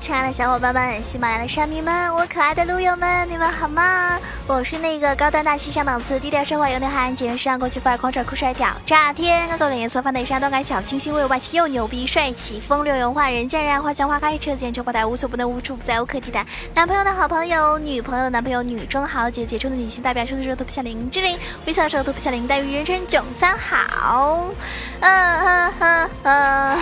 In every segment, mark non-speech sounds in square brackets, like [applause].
亲爱的小伙伴们，喜马拉雅的山民们，我可爱的路友们，你们好吗？我是那个高端大气上档次、低调奢华有内涵、简约时尚、过去范儿、狂拽酷帅屌炸天、高冷颜色、放内衫、动感小清新、味外气又牛逼、帅气风流文化、人见人爱、花见花开、车见车花台、无所不能、无处不在、无可替代。男朋友的好朋友，女朋友的男朋友，女中豪杰杰出的女性代表，说的时候头皮像林志玲，微笑时候头皮像林黛玉，人称囧三好。嗯哼哼哼，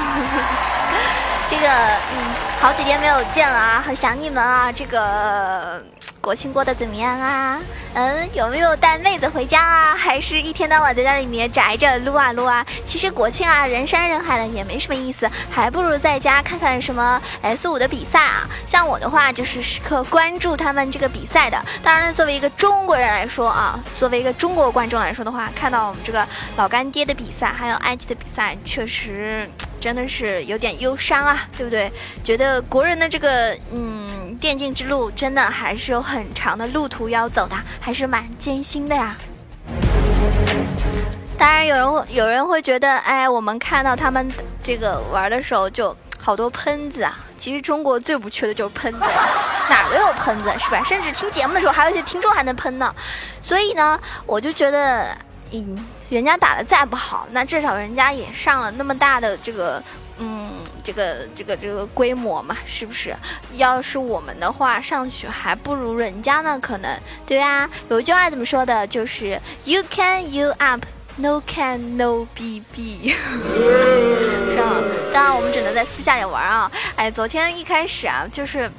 这个嗯，好几天没有见了啊，很想你们啊，这个。国庆过得怎么样啊？嗯，有没有带妹子回家啊？还是一天到晚在家里面宅着撸啊撸啊？其实国庆啊，人山人海的也没什么意思，还不如在家看看什么 S 五的比赛啊。像我的话，就是时刻关注他们这个比赛的。当然了，作为一个中国人来说啊，作为一个中国观众来说的话，看到我们这个老干爹的比赛，还有 IG 的比赛，确实。真的是有点忧伤啊，对不对？觉得国人的这个嗯电竞之路，真的还是有很长的路途要走的，还是蛮艰辛的呀。当然，有人会有人会觉得，哎，我们看到他们这个玩的时候，就好多喷子啊。其实中国最不缺的就是喷子，哪都有喷子，是吧？甚至听节目的时候，还有一些听众还能喷呢。所以呢，我就觉得。嗯，人家打的再不好，那至少人家也上了那么大的这个，嗯，这个这个这个规模嘛，是不是？要是我们的话，上去还不如人家呢，可能，对啊。有一句话怎么说的？就是 “You can you up, no can no bb”，[laughs] 是吧？当然，我们只能在私下里玩啊。哎，昨天一开始啊，就是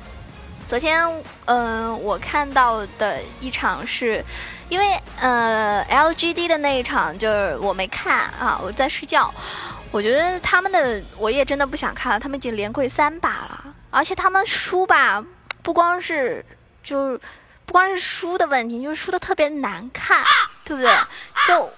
昨天，嗯，我看到的一场是。因为呃，LGD 的那一场就是我没看啊，我在睡觉。我觉得他们的我也真的不想看了，他们已经连跪三把了，而且他们输吧，不光是就不光是输的问题，就是输的特别难看，对不对？就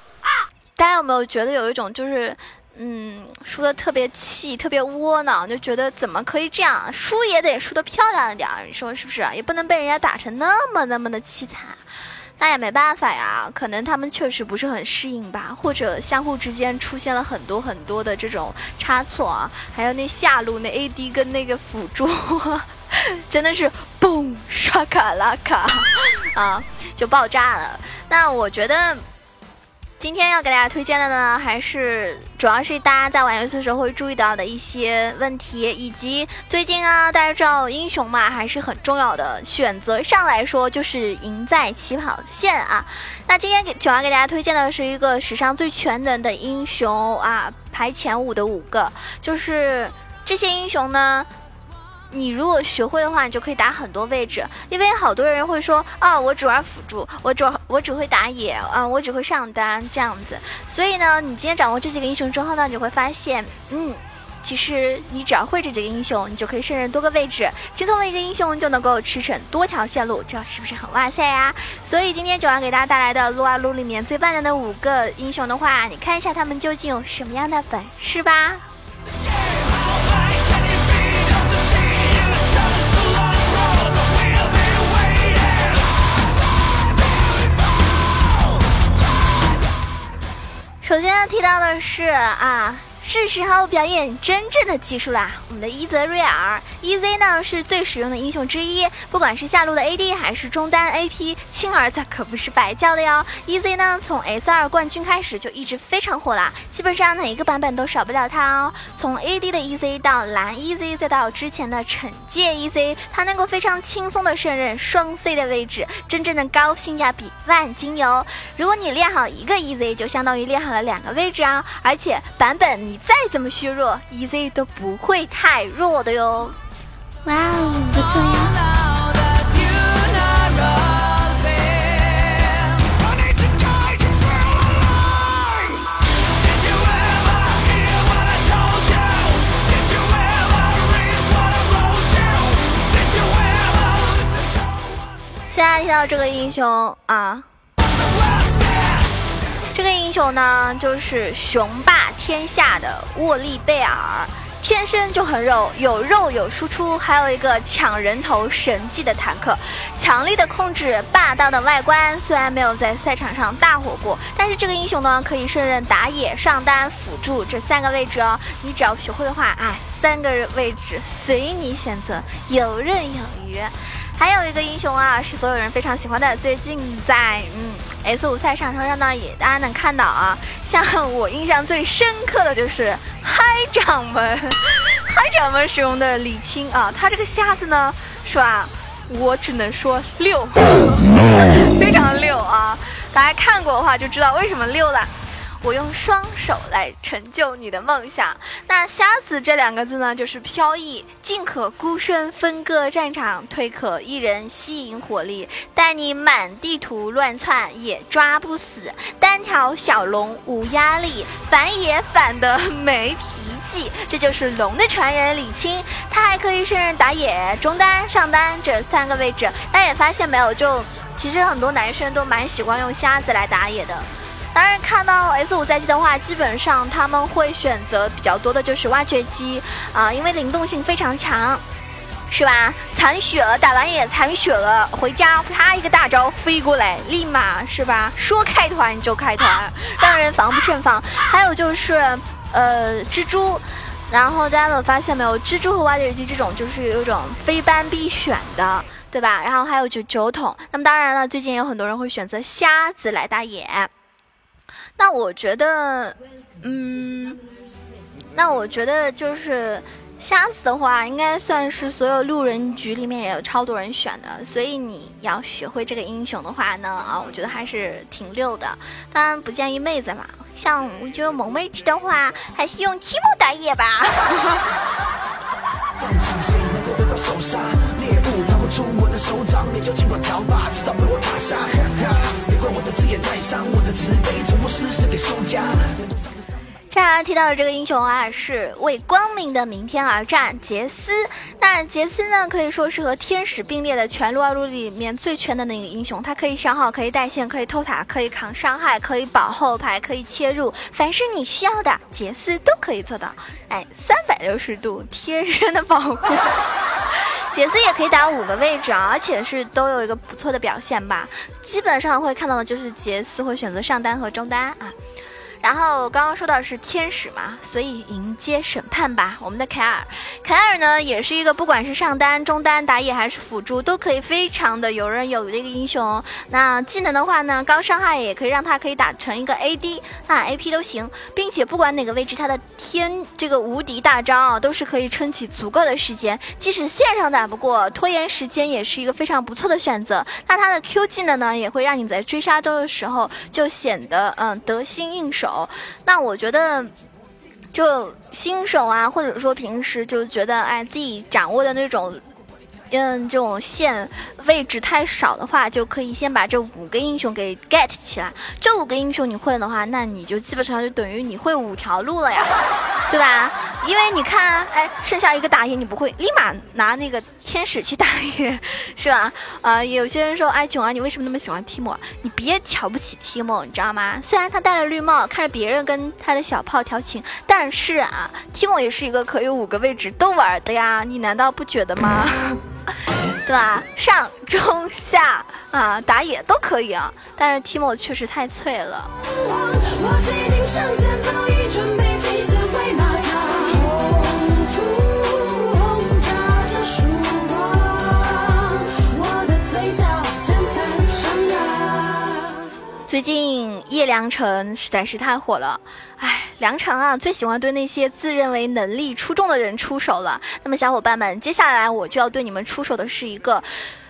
大家有没有觉得有一种就是嗯，输的特别气，特别窝囊，就觉得怎么可以这样？输也得输的漂亮一点，你说是不是？也不能被人家打成那么那么的凄惨。那也没办法呀，可能他们确实不是很适应吧，或者相互之间出现了很多很多的这种差错啊，还有那下路那 AD 跟那个辅助，[laughs] 真的是嘣刷卡拉卡 [laughs] 啊，就爆炸了。那我觉得。今天要给大家推荐的呢，还是主要是大家在玩游戏的时候会注意到的一些问题，以及最近啊，大家知道英雄嘛，还是很重要的。选择上来说，就是赢在起跑线啊。那今天给九要给大家推荐的是一个史上最全能的英雄啊，排前五的五个，就是这些英雄呢。你如果学会的话，你就可以打很多位置。因为好多人会说，啊，我只玩辅助，我只我只会打野啊，我只会上单这样子。所以呢，你今天掌握这几个英雄之后呢，你会发现，嗯，其实你只要会这几个英雄，你就可以胜任多个位置，精通了一个英雄就能够驰骋多条线路，这是不是很哇塞呀？所以今天九要给大家带来的撸啊撸里面最万能的五个英雄的话，你看一下他们究竟有什么样的本事吧。提到的是啊。是时候表演真正的技术啦！我们的伊泽瑞尔，EZ 呢是最实用的英雄之一，不管是下路的 AD 还是中单 AP，亲儿子可不是白叫的哟。EZ 呢从 S 二冠军开始就一直非常火啦，基本上哪一个版本都少不了它哦。从 AD 的 EZ 到蓝 EZ，再到之前的惩戒 EZ，它能够非常轻松的胜任双 C 的位置，真正的高性价比万金油。如果你练好一个 EZ，就相当于练好了两个位置啊！而且版本你。再怎么削弱，EZ 都不会太弱的哟。哇哦，不错呀！现在听到这个英雄啊。英雄呢，就是雄霸天下的沃利贝尔。天生就很肉，有肉有输出，还有一个抢人头神技的坦克，强力的控制，霸道的外观。虽然没有在赛场上大火过，但是这个英雄呢，可以胜任打野、上单、辅助这三个位置哦。你只要学会的话，哎，三个位置随你选择，游刃有余。还有一个英雄啊，是所有人非常喜欢的。最近在嗯 S 五赛场上呢，也大家能看到啊。像我印象最深刻的就是嗨掌门，嗨掌门使用的李青啊，他这个瞎子呢，是吧？我只能说六，[laughs] 非常六啊！大家看过的话就知道为什么六了。我用双手来成就你的梦想。那瞎子这两个字呢，就是飘逸，进可孤身分割战场，退可一人吸引火力，带你满地图乱窜也抓不死。单挑小龙无压力，反也反的没脾气。这就是龙的传人李青，他还可以胜任打野、中单、上单这三个位置。大家也发现没有？就其实很多男生都蛮喜欢用瞎子来打野的。当然，看到 S 五赛季的话，基本上他们会选择比较多的就是挖掘机啊，因为灵动性非常强，是吧？残血了，打完野残血了，回家啪一个大招飞过来，立马是吧？说开团就开团，[laughs] 让人防不胜防。还有就是呃蜘蛛，然后大家有发现没有？蜘蛛和挖掘机这种就是有一种非班必选的，对吧？然后还有就酒桶。那么当然了，最近有很多人会选择瞎子来打野。那我觉得，嗯，那我觉得就是瞎子的话，应该算是所有路人局里面也有超多人选的，所以你要学会这个英雄的话呢，啊，我觉得还是挺溜的。当然不建议妹子嘛，像我觉得萌妹子的话，还是用 T 莫打野吧。[laughs] 战场谁能够得到手杀？猎物逃不出我的手掌，你就尽管逃吧，迟早被我打杀。哈哈，别怪我的字眼太伤，我的慈悲从不施舍给输家。接下来提到的这个英雄啊，是为光明的明天而战，杰斯。那杰斯呢，可以说是和天使并列的全撸啊撸里面最全的那个英雄。他可以消耗，可以带线，可以偷塔，可以扛伤害，可以保后排，可以切入，凡是你需要的，杰斯都可以做到。哎，三百六十度贴身的保护。杰斯也可以打五个位置啊，而且是都有一个不错的表现吧。基本上会看到的就是杰斯会选择上单和中单啊。然后刚刚说到是天使嘛，所以迎接审判吧。我们的凯尔，凯尔呢也是一个不管是上单、中单、打野还是辅助，都可以非常的游刃有余的一个英雄。那技能的话呢，高伤害也可以让他可以打成一个 AD 啊 AP 都行，并且不管哪个位置，他的天这个无敌大招啊都是可以撑起足够的时间，即使线上打不过，拖延时间也是一个非常不错的选择。那他的 Q 技能呢，也会让你在追杀刀的时候就显得嗯得心应手。那我觉得，就新手啊，或者说平时就觉得哎自己掌握的那种。嗯，这种线位置太少的话，就可以先把这五个英雄给 get 起来。这五个英雄你会的话，那你就基本上就等于你会五条路了呀，[laughs] 对吧？因为你看，哎，剩下一个打野你不会，立马拿那个天使去打野，是吧？啊，[laughs] 有些人说，哎，囧儿，你为什么那么喜欢提莫？你别瞧不起提莫，你知道吗？虽然他戴了绿帽，看着别人跟他的小炮调情，但是啊，提莫也是一个可以五个位置都玩的呀，你难道不觉得吗？[laughs] [laughs] 对吧？上中下啊，打野都可以啊，但是提莫确实太脆了。最近叶良辰实在是太火了，哎，良辰啊，最喜欢对那些自认为能力出众的人出手了。那么小伙伴们，接下来我就要对你们出手的是一个，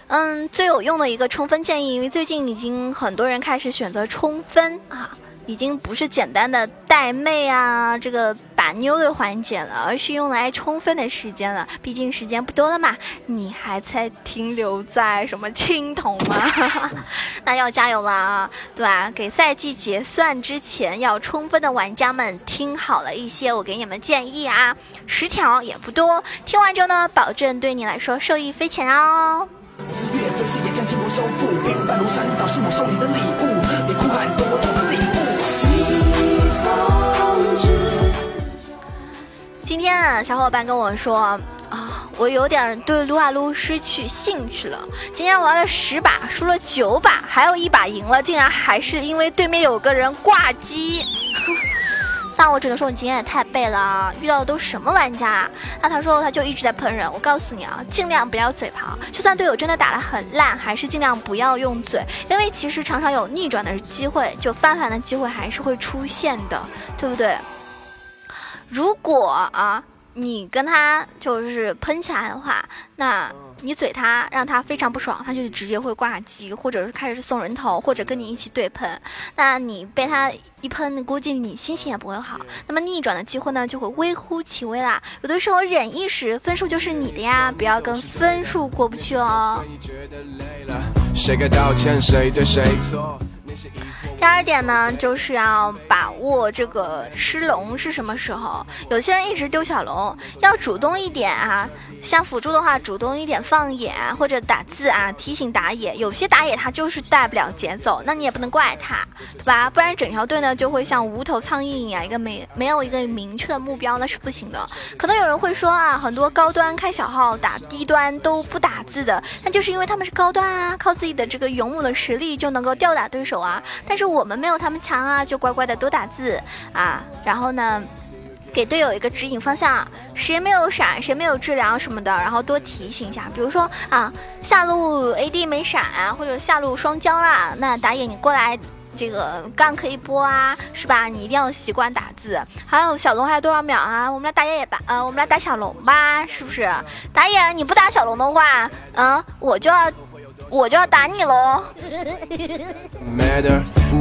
嗯，最有用的一个冲分建议，因为最近已经很多人开始选择冲分啊。已经不是简单的带妹啊，这个妞的环节了，而是用来充分的时间了。毕竟时间不多了嘛，你还在停留在什么青铜吗？[laughs] 那要加油了啊，对吧？给赛季结算之前要充分的玩家们听好了一些，我给你们建议啊，十条也不多，听完之后呢，保证对你来说受益匪浅哦。今天啊，小伙伴跟我说啊，我有点对撸啊撸失去兴趣了。今天玩了十把，输了九把，还有一把赢了，竟然还是因为对面有个人挂机。[laughs] 那我只能说你经验也太背了，遇到的都什么玩家？啊那他说他就一直在喷人。我告诉你啊，尽量不要嘴炮，就算队友真的打得很烂，还是尽量不要用嘴，因为其实常常有逆转的机会，就翻盘的机会还是会出现的，对不对？如果啊。你跟他就是喷起来的话，那你嘴他让他非常不爽，他就直接会挂机，或者是开始送人头，或者跟你一起对喷。那你被他一喷，估计你心情也不会好。那么逆转的机会呢，就会微乎其微啦。有的时候忍一时，分数就是你的呀，不要跟分数过不去哦。谁该道歉，谁对谁错？第二点呢，就是要把握这个吃龙是什么时候。有些人一直丢小龙，要主动一点啊。像辅助的话，主动一点放野或者打字啊，提醒打野。有些打野他就是带不了节奏，那你也不能怪他，对吧？不然整条队呢就会像无头苍蝇一样，一个没没有一个明确的目标，那是不行的。可能有人会说啊，很多高端开小号打低端都不打字的，那就是因为他们是高端啊，靠自己的这个勇武的实力就能够吊打对手啊。但是我们没有他们强啊，就乖乖的多打字啊，然后呢？给队友一个指引方向，谁没有闪，谁没有治疗什么的，然后多提醒一下。比如说啊，下路 AD 没闪啊，或者下路双交啦，那打野你过来，这个杠可以播啊，是吧？你一定要习惯打字。还有小龙还有多少秒啊？我们来打野吧，呃，我们来打小龙吧，是不是？打野你不打小龙的话，嗯，我就要。我就要打你喽！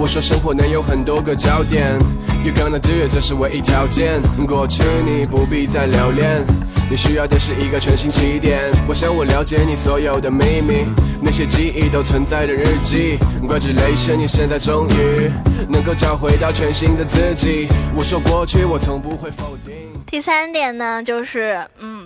我说生活能有很多个焦点，You gonna do it，这是唯一条件。过去你不必再留恋，你需要的是一个全新起点。我想我了解你所有的秘密，那些记忆都存在的日记。Congratulations，你现在终于能够找回到全新的自己。我说过去我从不会否定。第三点呢，就是嗯。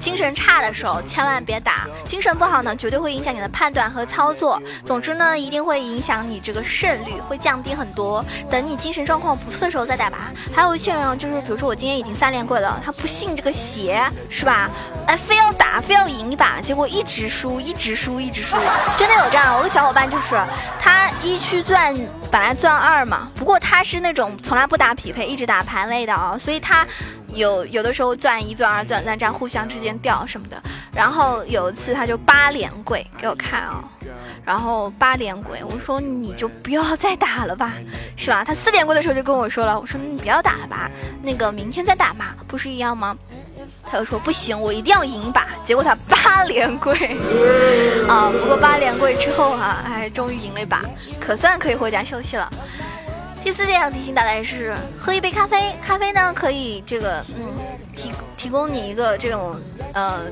精神差的时候千万别打，精神不好呢，绝对会影响你的判断和操作。总之呢，一定会影响你这个胜率，会降低很多。等你精神状况不错的时候再打吧。还有一些人啊，就是比如说我今天已经三连跪了，他不信这个邪，是吧？哎，非要打，非要赢一把，结果一直输，一直输，一直输。[laughs] 真的有这样，我个小伙伴就是他一区钻本来钻二嘛，不过他是那种从来不打匹配，一直打排位的啊，所以他。有有的时候钻一钻二钻三这样互相之间掉什么的，然后有一次他就八连跪给我看啊，然后八连跪，我说你就不要再打了吧，是吧？他四连跪的时候就跟我说了，我说你不要打了吧，那个明天再打嘛，不是一样吗？他就说不行，我一定要赢一把。结果他八连跪 [laughs] 啊，不过八连跪之后啊，哎，终于赢了一把，可算可以回家休息了。第四件要提醒大家是，喝一杯咖啡，咖啡呢可以这个嗯提提供你一个这种呃。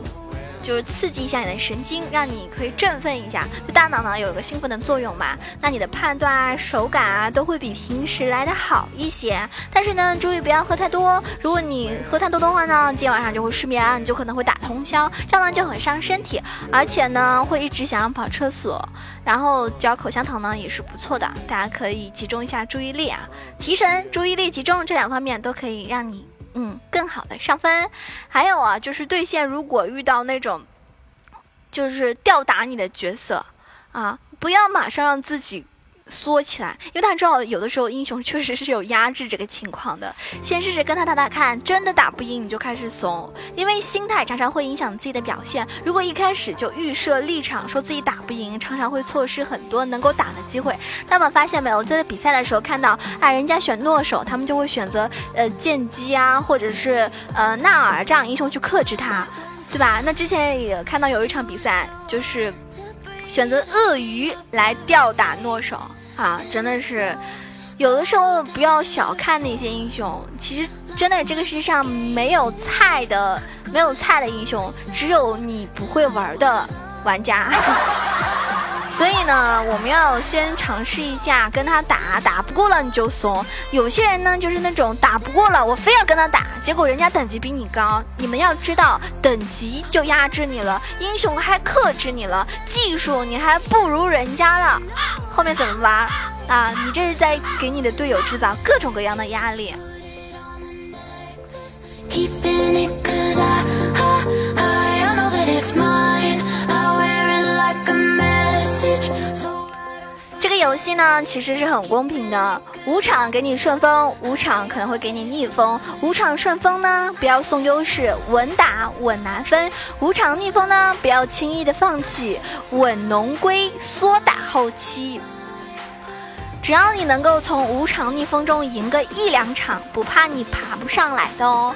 就是刺激一下你的神经，让你可以振奋一下，对大脑呢有一个兴奋的作用嘛。那你的判断啊、手感啊都会比平时来的好一些。但是呢，注意不要喝太多。如果你喝太多的话呢，今天晚上就会失眠，你就可能会打通宵，这样呢就很伤身体，而且呢会一直想要跑厕所。然后嚼口香糖呢也是不错的，大家可以集中一下注意力啊，提神、注意力集中这两方面都可以让你。嗯，更好的上分，还有啊，就是对线如果遇到那种，就是吊打你的角色，啊，不要马上让自己。缩起来，因为他知道有的时候英雄确实是有压制这个情况的。先试试跟他打打看，真的打不赢你就开始怂，因为心态常常会影响自己的表现。如果一开始就预设立场，说自己打不赢，常常会错失很多能够打的机会。那么发现没有，在比赛的时候看到，哎，人家选诺手，他们就会选择呃剑姬啊，或者是呃纳尔这样英雄去克制他，对吧？那之前也看到有一场比赛，就是。选择鳄鱼来吊打诺手啊，真的是有的时候不要小看那些英雄。其实真的这个世界上没有菜的，没有菜的英雄，只有你不会玩的玩家。[laughs] 所以呢，我们要先尝试一下跟他打，打不过了你就怂。有些人呢，就是那种打不过了，我非要跟他打，结果人家等级比你高。你们要知道，等级就压制你了，英雄还克制你了，技术你还不如人家了，[laughs] 后面怎么玩啊？你这是在给你的队友制造各种各样的压力。游戏呢，其实是很公平的。五场给你顺风，五场可能会给你逆风。五场顺风呢，不要送优势，稳打稳拿分；五场逆风呢，不要轻易的放弃，稳农归，缩打后期。只要你能够从五场逆风中赢个一两场，不怕你爬不上来的哦。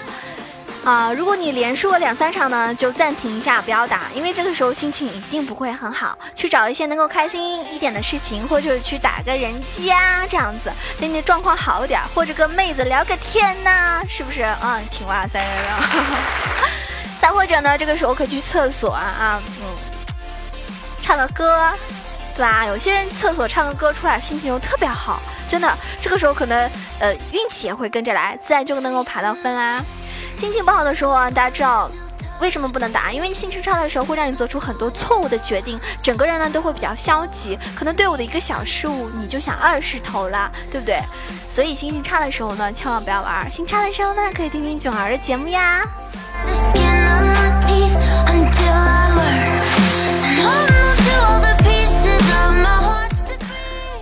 啊，如果你连输了两三场呢，就暂停一下，不要打，因为这个时候心情一定不会很好，去找一些能够开心一点的事情，或者去打个人机啊，这样子，等你的状况好一点，或者跟妹子聊个天呐，[laughs] 是不是？嗯，挺哇塞的。再或者呢，这个时候可以去厕所啊啊，嗯，唱个歌，对吧？有些人厕所唱个歌出来，心情又特别好，真的，这个时候可能呃运气也会跟着来，自然就能够爬到分啦。心情不好的时候啊，大家知道为什么不能打？因为心情差的时候会让你做出很多错误的决定，整个人呢都会比较消极，可能队伍的一个小失误你就想二十投了，对不对？所以心情差的时候呢，千万不要玩。心差的时候呢，可以听听囧儿的节目呀。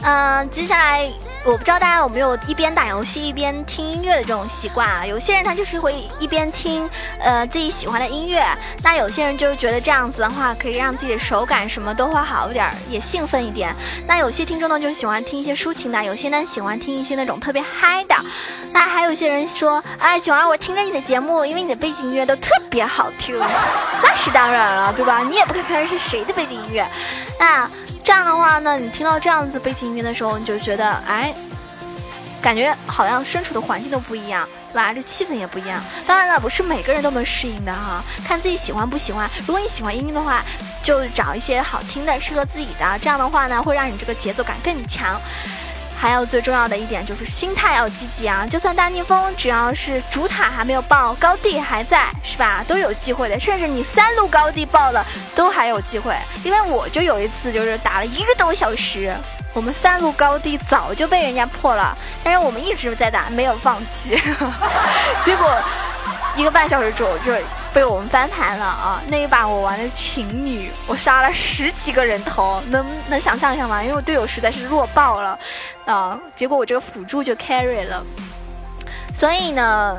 嗯，接下来。我不知道大家有没有一边打游戏一边听音乐的这种习惯啊？有些人他就是会一边听，呃，自己喜欢的音乐。那有些人就是觉得这样子的话，可以让自己的手感什么都会好一点，也兴奋一点。那有些听众呢，就喜欢听一些抒情的；有些呢，喜欢听一些那种特别嗨的。那还有些人说，哎，九儿，我听着你的节目，因为你的背景音乐都特别好听。那是当然了，对吧？你也不看看是谁的背景音乐，那。这样的话呢，你听到这样子背景音乐的时候，你就觉得，哎，感觉好像身处的环境都不一样，对吧？这气氛也不一样。当然了，不是每个人都能适应的哈，看自己喜欢不喜欢。如果你喜欢音乐的话，就找一些好听的、适合自己的。这样的话呢，会让你这个节奏感更强。还有最重要的一点就是心态要积极啊！就算大逆风，只要是主塔还没有爆，高地还在，是吧？都有机会的。甚至你三路高地爆了，都还有机会。因为我就有一次，就是打了一个多小时，我们三路高地早就被人家破了，但是我们一直在打，没有放弃。[laughs] 结果一个半小时之后，就。被我们翻盘了啊！那一把我玩的情侣，我杀了十几个人头，能能想象一下吗？因为我队友实在是弱爆了，啊！结果我这个辅助就 carry 了。所以呢，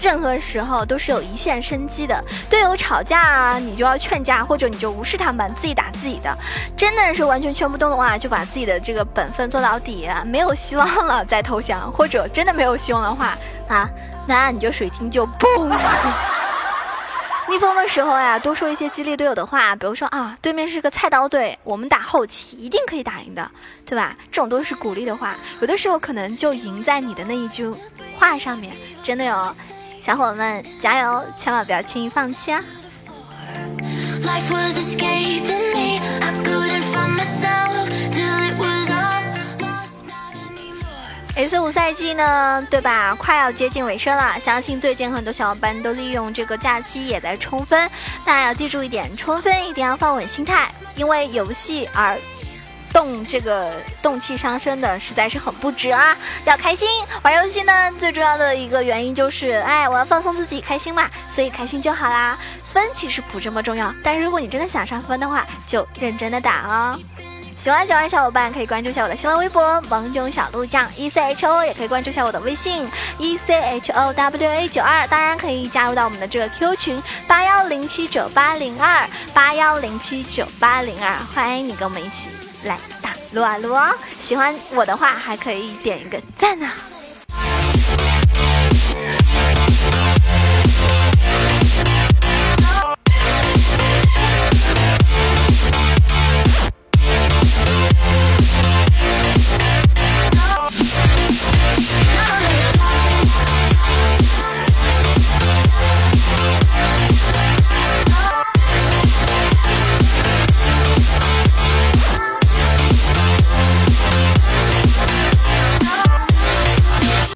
任何时候都是有一线生机的。队友吵架啊，你就要劝架，或者你就无视他们，自己打自己的。真的是完全劝不动的话，就把自己的这个本分做到底，没有希望了再投降，或者真的没有希望的话啊，那你就水晶就崩。逆风的时候呀，多说一些激励队友的话，比如说啊，对面是个菜刀队，我们打后期一定可以打赢的，对吧？这种都是鼓励的话，有的时候可能就赢在你的那一句话上面，真的哟，小伙伴们加油，千万不要轻易放弃啊。！S 五赛季呢，对吧？快要接近尾声了，相信最近很多小伙伴都利用这个假期也在冲分。那要记住一点，冲分一定要放稳心态，因为游戏而动这个动气伤身的实在是很不值啊！要开心玩游戏呢，最重要的一个原因就是，哎，我要放松自己，开心嘛，所以开心就好啦。分其实不这么重要，但是如果你真的想上分的话，就认真的打哦。喜欢九儿小伙伴可以关注一下我的新浪微博“萌囧小鹿酱 E C H O”，也可以关注一下我的微信 “E C H O W A 九二”。当然可以加入到我们的这个 Q 群八幺零七九八零二八幺零七九八零二，欢迎你跟我们一起来打撸啊撸哦！喜欢我的话还可以点一个赞呢。